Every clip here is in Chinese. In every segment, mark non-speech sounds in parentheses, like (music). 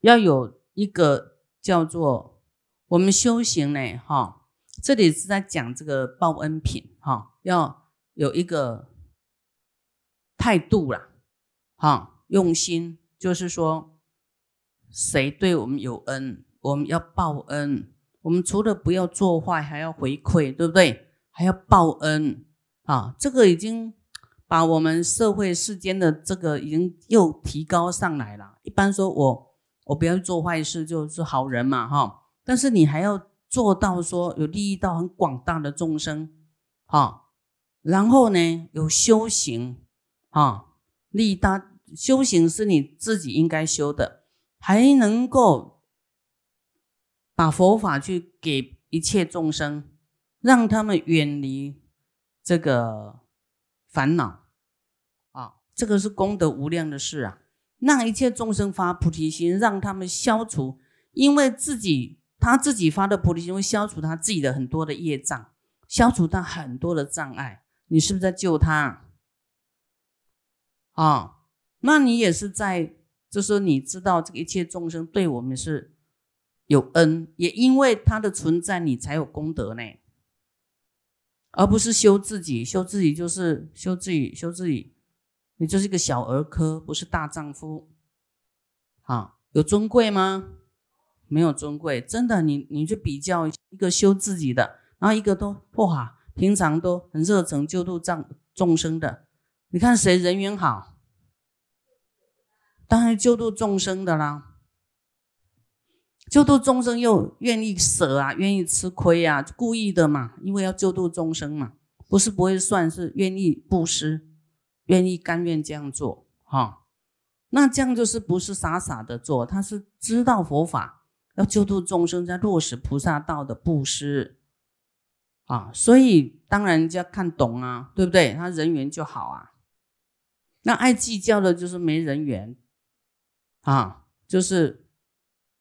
要有一个叫做我们修行呢，哈，这里是在讲这个报恩品，哈，要有一个态度啦，哈，用心，就是说谁对我们有恩，我们要报恩。我们除了不要做坏，还要回馈，对不对？还要报恩啊！这个已经把我们社会世间的这个已经又提高上来了。一般说我我不要做坏事，就是好人嘛，哈。但是你还要做到说有利益到很广大的众生，哈。然后呢，有修行，哈，利益大修行是你自己应该修的，还能够。把佛法去给一切众生，让他们远离这个烦恼啊，这个是功德无量的事啊！让一切众生发菩提心，让他们消除，因为自己他自己发的菩提心会消除他自己的很多的业障，消除他很多的障碍。你是不是在救他啊？那你也是在，就是你知道这个一切众生对我们是。有恩，也因为他的存在，你才有功德呢，而不是修自己。修自己就是修自己，修自己，你就是一个小儿科，不是大丈夫。啊，有尊贵吗？没有尊贵，真的。你你去比较一个修自己的，然后一个都哇，平常都很热诚救度众众生的，你看谁人缘好？当然救度众生的啦。救度众生又愿意舍啊，愿意吃亏啊，故意的嘛，因为要救度众生嘛，不是不会算，是愿意布施，愿意甘愿这样做哈。那这样就是不是傻傻的做，他是知道佛法要救度众生，在落实菩萨道的布施啊，所以当然人家看懂啊，对不对？他人缘就好啊。那爱计较的就是没人缘啊，就是。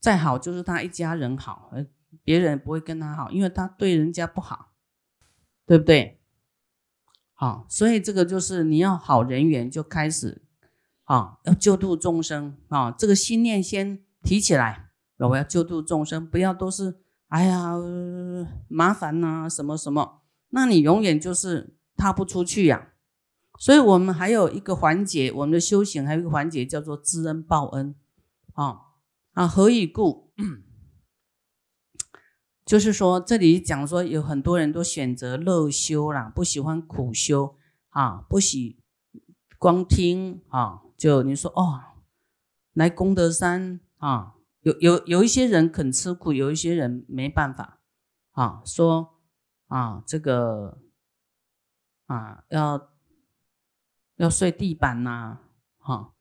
再好就是他一家人好，而别人不会跟他好，因为他对人家不好，对不对？好，所以这个就是你要好人缘就开始，啊，要救度众生啊，这个心念先提起来，我要救度众生，不要都是哎呀麻烦呐什么什么，那你永远就是踏不出去呀。所以我们还有一个环节，我们的修行还有一个环节叫做知恩报恩，啊。啊，何以故？(clears throat) 就是说，这里讲说有很多人都选择乐修啦，不喜欢苦修啊，不喜光听啊。就你说哦，来功德山啊，有有有一些人肯吃苦，有一些人没办法啊。说啊，这个啊，要要睡地板呐，哈。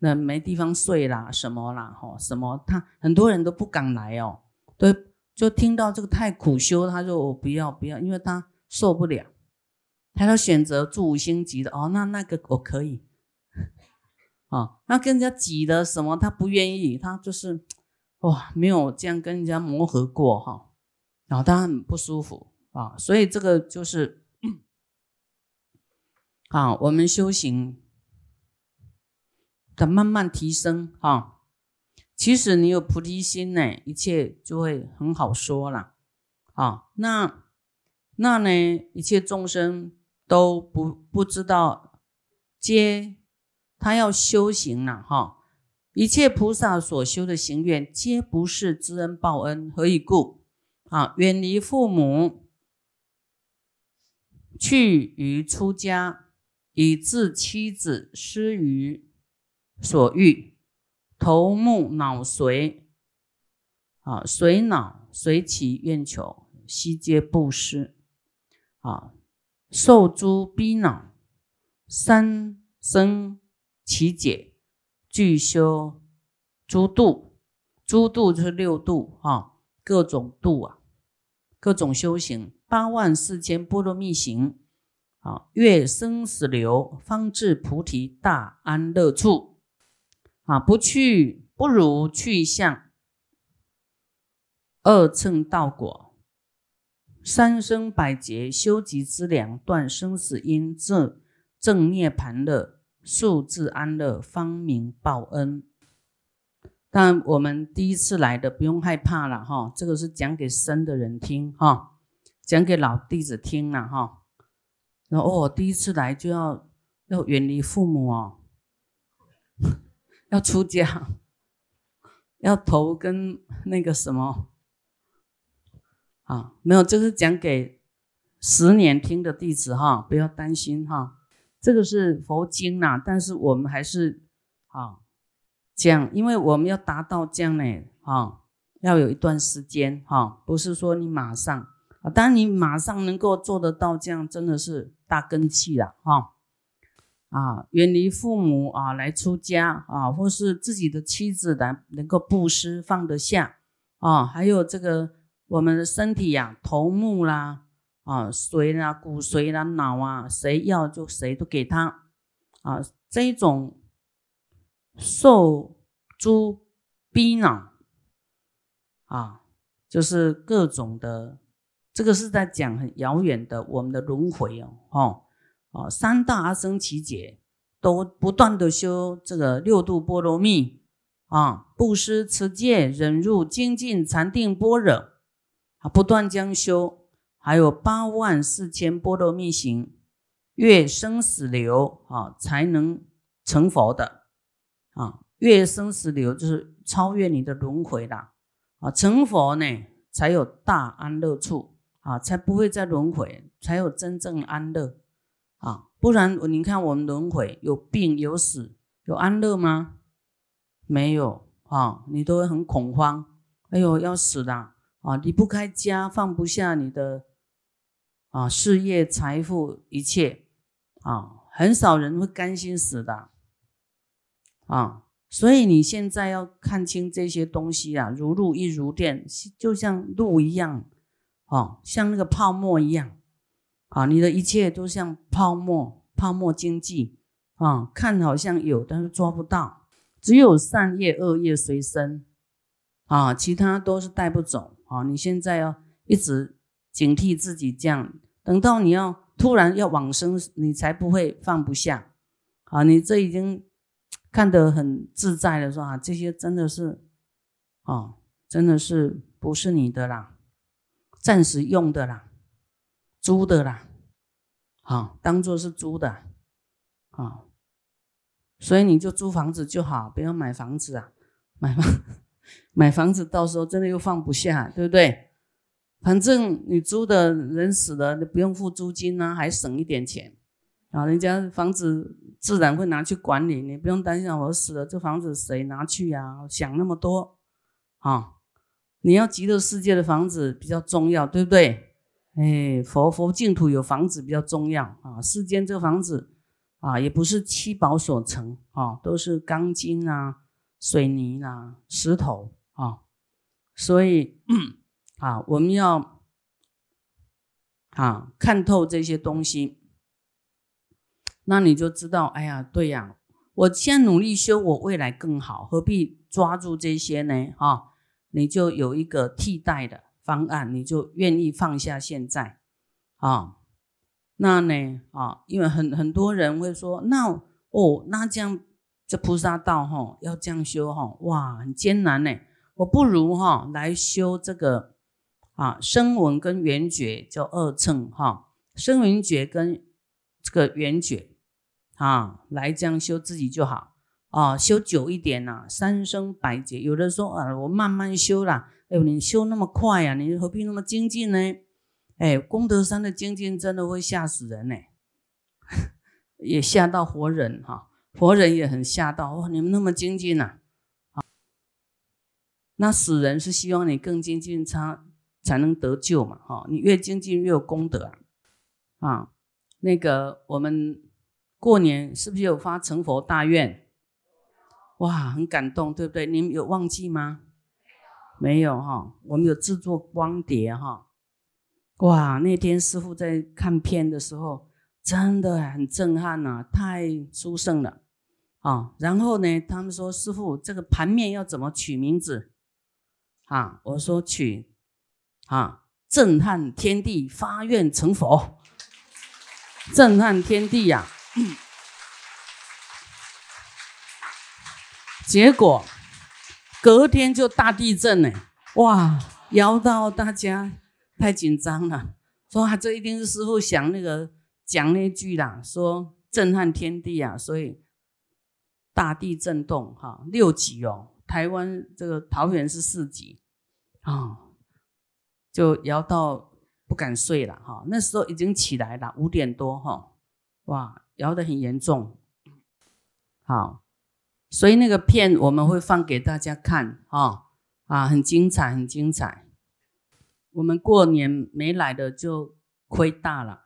那没地方睡啦，什么啦，吼，什么？他很多人都不敢来哦，都，就听到这个太苦修，他说我不要不要，因为他受不了，他要选择住五星级的哦，那那个我可以，啊，(laughs) 那跟人家挤的什么，他不愿意，他就是哇，没有这样跟人家磨合过哈，然后他很不舒服啊，所以这个就是啊，我们修行。的慢慢提升哈，其实你有菩提心呢，一切就会很好说了啊。那那呢，一切众生都不不知道，皆他要修行了哈。一切菩萨所修的行愿，皆不是知恩报恩，何以故？啊，远离父母，去于出家，以致妻子失于。所欲头目脑髓啊，髓脑髓其愿求，悉皆布施啊，受诸逼恼，三生其解，具修诸度，诸度就是六度啊，各种度啊，各种修行，八万四千波罗蜜行啊，越生死流，方至菩提大安乐处。啊，不去不如去向二乘道果，三生百劫修集之粮，断生死因，正正涅盘乐，速自安乐，方明报恩。但我们第一次来的不用害怕了哈，这个是讲给生的人听哈，讲给老弟子听了哈。然后哦，第一次来就要要远离父母哦，要出家，(laughs) 要投跟那个什么啊？没有，这是讲给十年听的弟子哈，不要担心哈。这个是佛经呐，但是我们还是啊讲，因为我们要达到这样呢啊，要有一段时间哈，不是说你马上啊，当然你马上能够做得到这样，真的是大根器了哈啊，远离父母啊，来出家啊，或是自己的妻子来能够布施放得下啊，还有这个我们的身体呀，头目啦。啊，髓啦、骨髓啦、脑啊，谁要就谁都给他啊。这种受诸逼恼啊，就是各种的，这个是在讲很遥远的我们的轮回哦。哦，啊，三大阿僧祇劫都不断的修这个六度波罗蜜啊，布施、持戒、忍辱、精进、禅定、般若啊，不断将修。还有八万四千波罗蜜行，越生死流啊，才能成佛的啊。越生死流就是超越你的轮回啦啊。成佛呢，才有大安乐处啊，才不会再轮回，才有真正安乐。不然你看我们轮回有病有死，有安乐吗？没有啊，你都会很恐慌。哎呦，要死了啊！离不开家，放不下你的。啊，事业、财富，一切啊，很少人会甘心死的啊。所以你现在要看清这些东西啊，如露亦如电，就像露一样，哦，像那个泡沫一样啊。你的一切都像泡沫，泡沫经济啊，看好像有，但是抓不到。只有善业、恶业随身啊，其他都是带不走啊。你现在要一直警惕自己这样。等到你要突然要往生，你才不会放不下啊！你这已经看得很自在了，说啊，这些真的是啊，真的是不是你的啦，暂时用的啦，租的啦，啊，当做是租的啊，所以你就租房子就好，不要买房子啊，买房 (laughs) 买房子到时候真的又放不下，对不对？反正你租的人死了，你不用付租金啊，还省一点钱啊。人家房子自然会拿去管理，你不用担心我死了这房子谁拿去呀？想那么多啊！你要极乐世界的房子比较重要，对不对？哎，佛佛净土有房子比较重要啊。世间这个房子啊，也不是七宝所成啊，都是钢筋啊、水泥啊、石头啊，所以。啊，我们要啊看透这些东西，那你就知道，哎呀，对呀，我现在努力修，我未来更好，何必抓住这些呢？哈，你就有一个替代的方案，你就愿意放下现在啊？那呢啊？因为很很多人会说，那哦，那这样这菩萨道哈，要这样修哈，哇，很艰难呢。我不如哈来修这个。啊，声闻跟缘觉叫二乘哈，声闻觉跟这个缘觉啊，来这样修自己就好啊，修久一点呐，三生百劫。有的说啊，我慢慢修啦，哎呦，你修那么快呀，你何必那么精进呢？哎，功德山的精进真的会吓死人呢，(laughs) 也吓到活人哈，活人也很吓到哇，你们那么精进呐，啊，那死人是希望你更精进他。才能得救嘛，哈！你越精进越有功德啊！啊，那个我们过年是不是有发成佛大愿？哇，很感动，对不对？你们有忘记吗？没有哈，我们有制作光碟哈。哇，那天师傅在看片的时候，真的很震撼呐，太殊胜了啊！然后呢，他们说师傅这个盘面要怎么取名字？啊，我说取。啊！震撼天地，发愿成佛，震撼天地呀！结果隔天就大地震呢，哇，摇到大家太紧张了，说啊，这一定是师傅想那个讲那句啦，说震撼天地啊，所以大地震动哈，六级哦，台湾这个桃园是四级啊，就摇到不敢睡了哈，那时候已经起来了五点多哈，哇，摇得很严重，好。所以那个片我们会放给大家看啊啊，很精彩，很精彩。我们过年没来的就亏大了，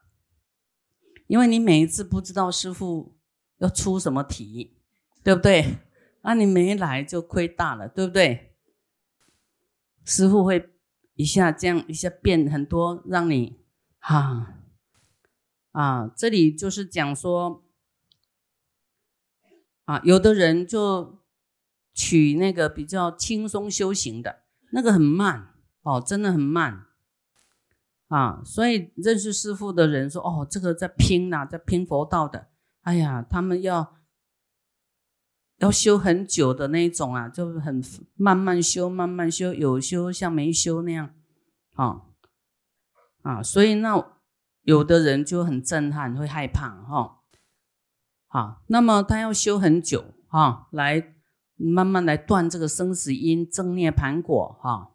因为你每一次不知道师傅要出什么题，对不对？那你没来就亏大了，对不对？师傅会一下这样一下变很多，让你哈啊，这里就是讲说。啊，有的人就取那个比较轻松修行的，那个很慢哦，真的很慢啊。所以认识师傅的人说：“哦，这个在拼呐，在拼佛道的。哎呀，他们要要修很久的那种啊，就很慢慢修，慢慢修，有修像没修那样啊啊。所以那有的人就很震撼，会害怕哈。”啊，那么他要修很久啊，来慢慢来断这个生死因，正涅盘果哈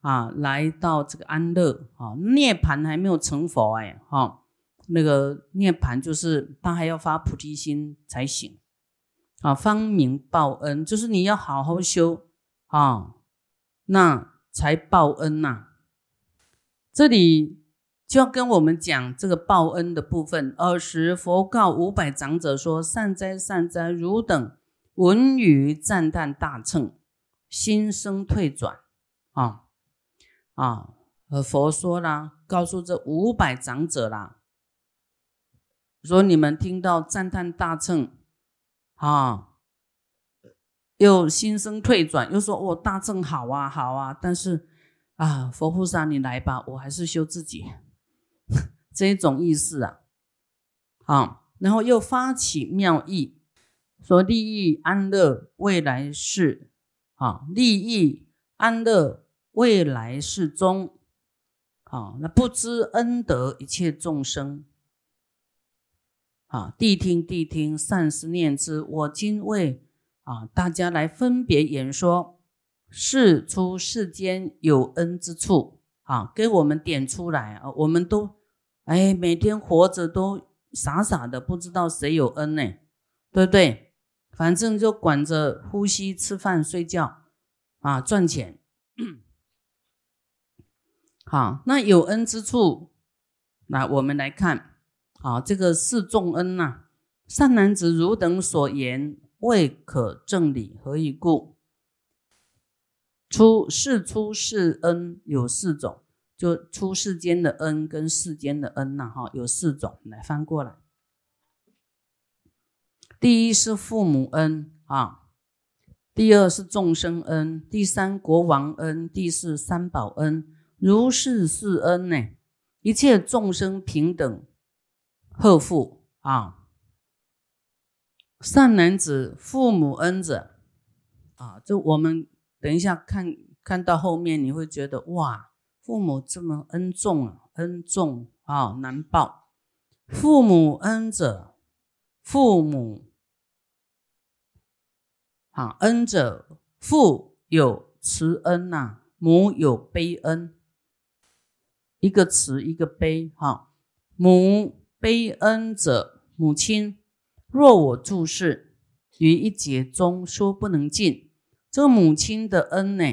啊，来到这个安乐啊，涅盘还没有成佛哎哈，那个涅盘就是他还要发菩提心才行啊，方明报恩，就是你要好好修啊，那才报恩呐，这里。就要跟我们讲这个报恩的部分。尔时佛告五百长者说：“善哉善哉，汝等闻语赞叹大乘，心生退转。”啊啊！佛说啦，告诉这五百长者啦，说你们听到赞叹大乘，啊，又心生退转，又说：“哦，大乘好啊，好啊。”但是啊，佛菩萨你来吧，我还是修自己。(laughs) 这种意思啊，好，然后又发起妙意，说利益安乐未来世，啊，利益安乐未来世中，好，那不知恩德一切众生，啊，谛听谛听，善思念之，我今为啊大家来分别演说，是出世间有恩之处，啊，给我们点出来啊，我们都。哎，每天活着都傻傻的，不知道谁有恩呢，对不对？反正就管着呼吸、吃饭、睡觉啊，赚钱。(clears throat) 好，那有恩之处，那我们来看，好，这个是重恩呐。善男子，汝等所言未可正理，何以故？出世出世恩有四种。就出世间的恩跟世间的恩呐，哈，有四种，来翻过来。第一是父母恩啊，第二是众生恩，第三国王恩，第四三宝恩，如是四恩呢，一切众生平等贺福啊。善男子，父母恩者啊，就我们等一下看看到后面，你会觉得哇。父母这么恩重啊，恩重啊，难报。父母恩者，父母啊，恩者父有慈恩呐，母有悲恩。一个慈，一个悲。哈，母悲恩者，母亲若我注释于一节中说不能尽。这个母亲的恩呢，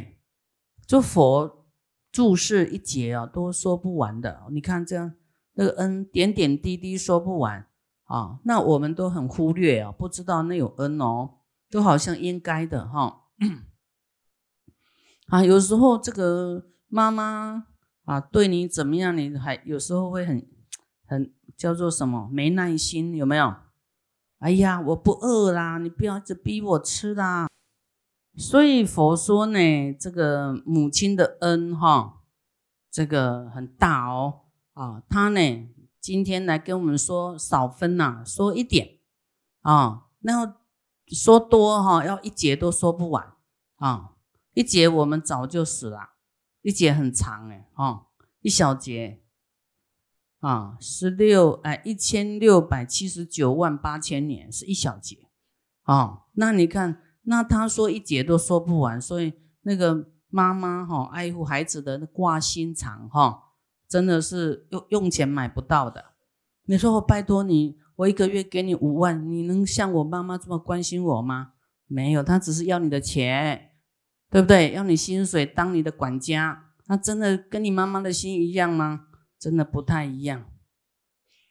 就佛。注释一节啊，都说不完的。你看这样，那个恩点点滴滴说不完啊。那我们都很忽略啊，不知道那有恩哦，都好像应该的哈。(coughs) 啊，有时候这个妈妈啊对你怎么样，你还有时候会很很叫做什么没耐心，有没有？哎呀，我不饿啦，你不要一直逼我吃啦。所以佛说呢，这个母亲的恩哈，这个很大哦啊。他呢今天来跟我们说少分呐，说一点啊，然后说多哈，要一节都说不完啊。一节我们早就死了，一节很长哎，哦，一小节啊，十六哎一千六百七十九万八千年是一小节，哦，那你看，那他说一节都说不完，所以那个妈妈哈爱护孩子的挂心肠哈，真的是用用钱买不到的。你说我拜托你，我一个月给你五万，你能像我妈妈这么关心我吗？没有，他只是要你的钱。对不对？要你薪水当你的管家，那真的跟你妈妈的心一样吗？真的不太一样，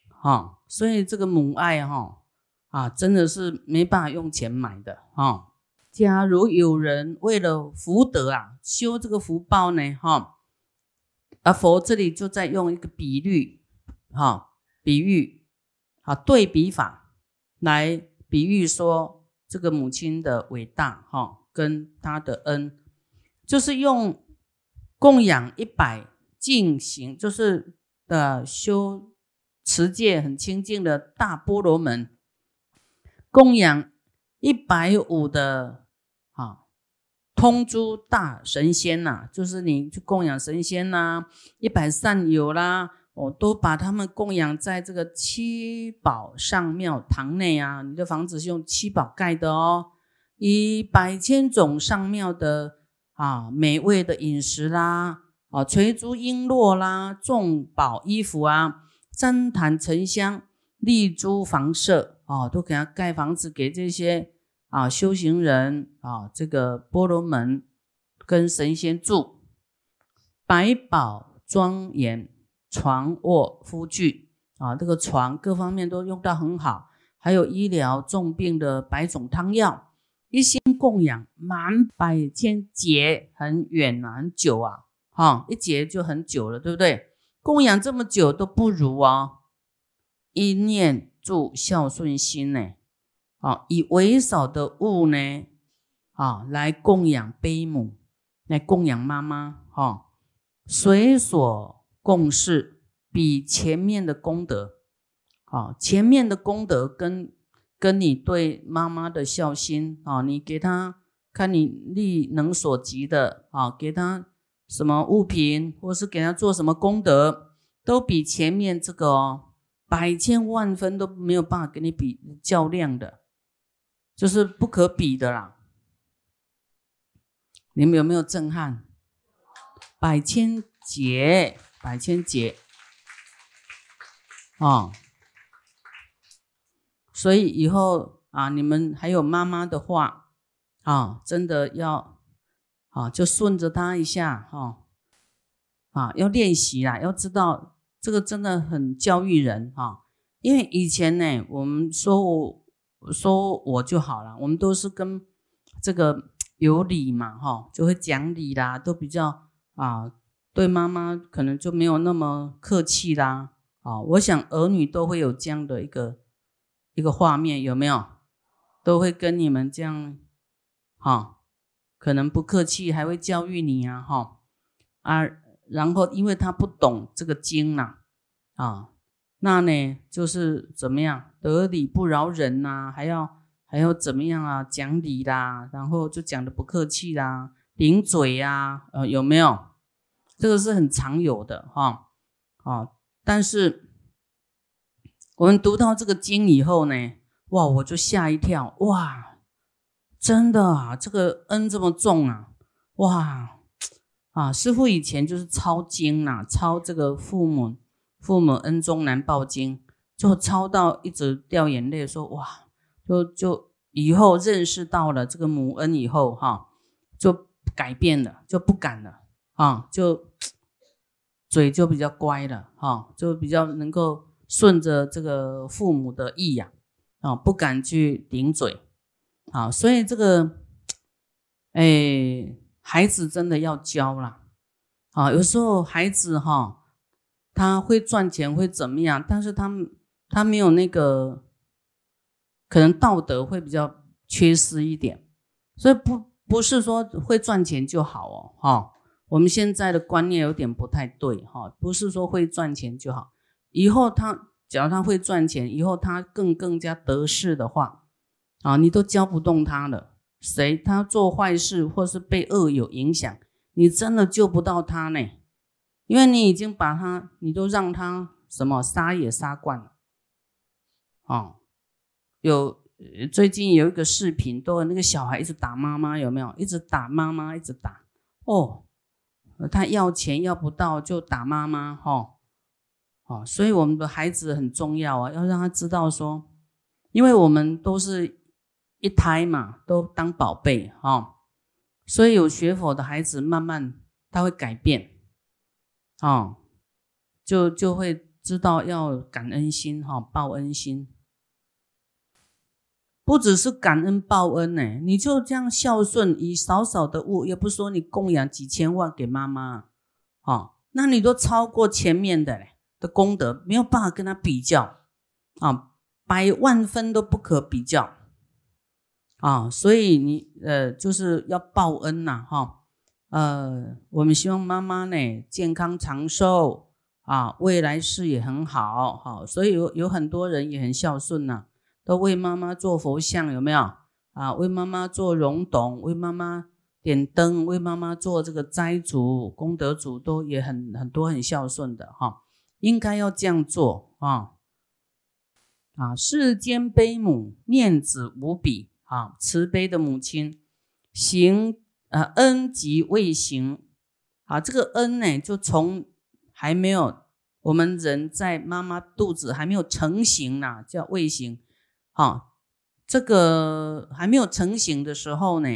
哈。所以这个母爱哈啊，真的是没办法用钱买的哈。假如有人为了福德啊，修这个福报呢，哈，而佛这里就在用一个比喻，哈，比喻，啊，对比法来比喻说这个母亲的伟大，哈。跟他的恩，就是用供养一百净行，就是的修持戒很清净的大波罗门，供养一百五的通诸大神仙呐，就是你去供养神仙呐，一百善友啦，我都把他们供养在这个七宝上庙堂内啊，你的房子是用七宝盖的哦。以百千种上庙的啊美味的饮食啦，啊垂珠璎珞啦，众宝衣服啊，旃檀沉香，丽珠房舍啊，都给他盖房子给这些啊修行人啊，这个波罗门跟神仙住，百宝庄严，床卧夫具啊，这个床各方面都用到很好，还有医疗重病的百种汤药。一心供养满百千劫很远啊，很久啊，哈，一劫就很久了，对不对？供养这么久都不如啊，一念住孝顺心呢，啊，以微少的物呢，啊，来供养悲母，来供养妈妈，哈，随所供事比前面的功德，啊，前面的功德跟。跟你对妈妈的孝心啊，你给他看你力能所及的啊，给他什么物品，或是给他做什么功德，都比前面这个哦百千万分都没有办法跟你比较量的，就是不可比的啦。你们有没有震撼？百千劫，百千劫，啊！所以以后啊，你们还有妈妈的话啊，真的要啊，就顺着她一下哈啊，要练习啦，要知道这个真的很教育人哈。因为以前呢，我们说我说我就好了，我们都是跟这个有礼嘛哈，就会讲理啦，都比较啊，对妈妈可能就没有那么客气啦啊。我想儿女都会有这样的一个。一个画面有没有？都会跟你们这样，哈，可能不客气，还会教育你啊，哈啊，然后因为他不懂这个经呐，啊，那呢就是怎么样得理不饶人呐，还要还要怎么样啊？讲理啦，然后就讲的不客气啦，顶嘴呀，呃，有没有？这个是很常有的哈，啊，但是。我们读到这个经以后呢，哇，我就吓一跳，哇，真的啊，这个恩这么重啊，哇，啊，师傅以前就是抄经呐，抄这个父母父母恩终难报经，就抄到一直掉眼泪，说哇，就就以后认识到了这个母恩以后哈，就改变了，就不敢了啊，就嘴就比较乖了哈，就比较能够。顺着这个父母的意呀，啊，不敢去顶嘴，啊，所以这个，哎，孩子真的要教了，啊，有时候孩子哈，他会赚钱会怎么样，但是他他没有那个，可能道德会比较缺失一点，所以不不是说会赚钱就好哦，哈，我们现在的观念有点不太对，哈，不是说会赚钱就好。以后他，假如他会赚钱，以后他更更加得势的话，啊，你都教不动他了。谁他做坏事或是被恶有影响，你真的救不到他呢，因为你已经把他，你都让他什么杀也杀惯了。哦，有最近有一个视频，都有那个小孩一直打妈妈，有没有？一直打妈妈，一直打。哦，他要钱要不到就打妈妈，哈，哦，所以我们的孩子很重要啊，要让他知道说，因为我们都是。一胎嘛，都当宝贝哈，所以有学佛的孩子，慢慢他会改变，哦，就就会知道要感恩心哈，报恩心，不只是感恩报恩呢，你就这样孝顺，以少少的物，也不说你供养几千万给妈妈，哦，那你都超过前面的的功德，没有办法跟他比较啊，百万分都不可比较。啊，所以你呃就是要报恩呐，哈，呃，我们希望妈妈呢健康长寿啊，未来事业很好，好，所以有有很多人也很孝顺呐，都为妈妈做佛像，有没有啊？为妈妈做溶董，为妈妈点灯，为妈妈做这个斋主、功德主，都也很很多很孝顺的哈，应该要这样做啊啊！世间悲母念子无比。啊，慈悲的母亲行呃恩及未行啊，这个恩呢，就从还没有我们人在妈妈肚子还没有成型呢，叫未行。啊，这个还没有成型的时候呢，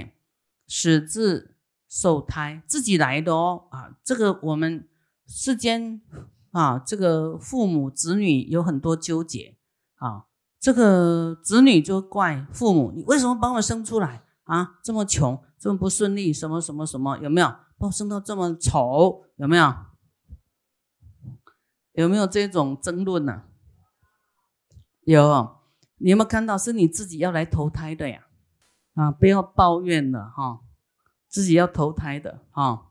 始自受胎自己来的哦。啊，这个我们世间啊，这个父母子女有很多纠结啊。这个子女就怪父母，你为什么把我生出来啊？这么穷，这么不顺利，什么什么什么，有没有？把我生到这么丑，有没有？有没有这种争论呢？有，你有没有看到？是你自己要来投胎的呀？啊，不要抱怨了哈，自己要投胎的哈。